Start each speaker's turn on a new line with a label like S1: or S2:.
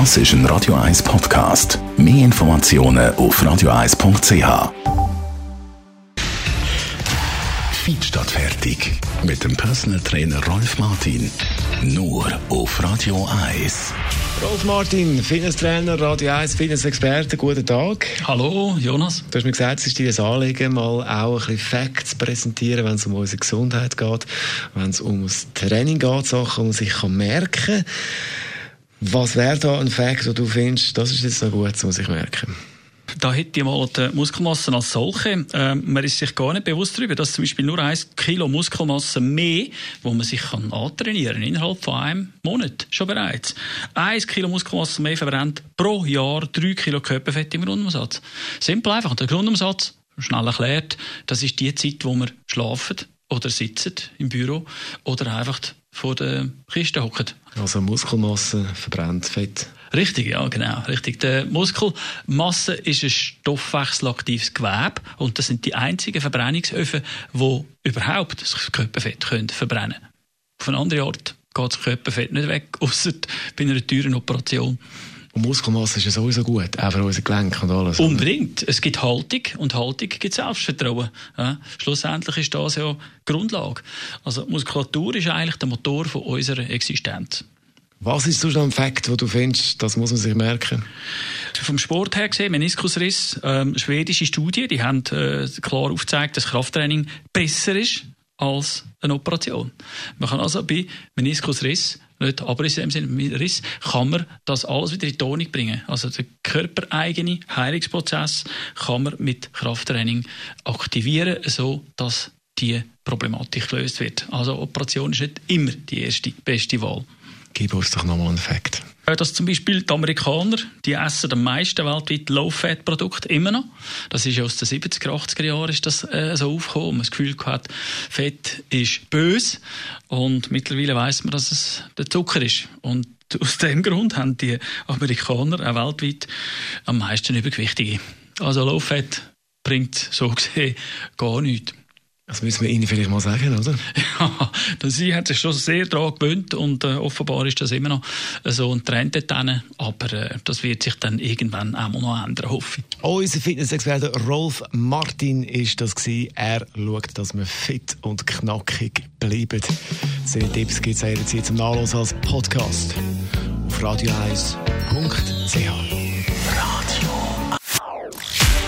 S1: Das ist ein Radio 1 Podcast. Mehr Informationen auf radio1.ch. Feed statt fertig. Mit dem Personal Trainer Rolf Martin. Nur auf Radio 1.
S2: Rolf Martin, Fitnesstrainer, Radio 1, Fitness-Experte, guten Tag.
S3: Hallo, Jonas.
S2: Du hast mir gesagt, es ist dir ein Anliegen, mal auch ein bisschen Facts zu präsentieren, wenn es um unsere Gesundheit geht, wenn es um das Training geht, Sachen, die man sich merken kann. Was wäre da ein Fact, den du findest, das ist jetzt noch gut, das muss ich merken?
S3: Da hätte ich mal die Muskelmasse als solche. Ähm, man ist sich gar nicht bewusst darüber, dass zum Beispiel nur ein Kilo Muskelmasse mehr, wo man sich kann antrainieren innerhalb von einem Monat schon bereits. Ein Kilo Muskelmasse mehr verbrennt pro Jahr drei Kilo Körperfett im Grundumsatz. Simpel einfach. Und der Grundumsatz, schnell erklärt, das ist die Zeit, wo wir schlafen oder sitzen im Büro oder einfach vor der Kiste hocken.
S2: Also Muskelmasse verbrennt Fett.
S3: Richtig, ja, genau. Richtig. Die Muskelmasse ist ein stoffwechselaktives Gewebe und das sind die einzigen Verbrennungsöfen, die überhaupt das Körperfett können verbrennen können. Auf eine andere Art geht das Körperfett nicht weg, außer bei einer teuren Operation.
S2: Und Muskelmasse ist ja sowieso gut, auch für unsere Gelenke und alles.
S3: Unbedingt. Es gibt Haltung und Haltung gibt Selbstvertrauen. Ja. Schlussendlich ist das ja Grundlage. Also Muskulatur ist eigentlich der Motor von unserer Existenz.
S2: Was ist so ein Fakt, wo du findest, das muss man sich merken?
S3: Vom Sport her gesehen, Meniskusriss, ähm, schwedische Studien, die haben äh, klar aufgezeigt, dass Krafttraining besser ist als eine Operation. Man kann also bei Meniskusriss nicht Abriss im Sinne Riss, kann man das alles wieder in Tonung bringen. Also der körpereigene Heilungsprozess kann man mit Krafttraining aktivieren, so dass die Problematik gelöst wird. Also Operation ist nicht immer die erste beste Wahl.
S2: Gib uns doch nochmal einen Fakt.
S3: Äh, dass zum Beispiel die Amerikaner, die essen am meisten weltweit Low-Fat-Produkte immer noch. Das ist aus den 70er, 80er Jahren ist das äh, so aufgekommen. Man das Gefühl gehabt, Fett ist böse. Und mittlerweile weiß man, dass es der Zucker ist. Und aus dem Grund haben die Amerikaner auch weltweit am meisten Übergewichtige. Also Low-Fat bringt so gesehen gar nichts.
S2: Das müssen wir Ihnen vielleicht mal sagen, oder?
S3: Ja, sie hat sich schon sehr daran gewöhnt und äh, offenbar ist das immer noch so ein Trend dort aber äh, das wird sich dann irgendwann auch noch ändern, hoffe ich.
S2: Unser Fitnessexperte Rolf Martin ist das gewesen. Er schaut, dass wir fit und knackig bleiben. Seine Tipps gibt es jederzeit zum Nachlesen als Podcast auf radio1.ch.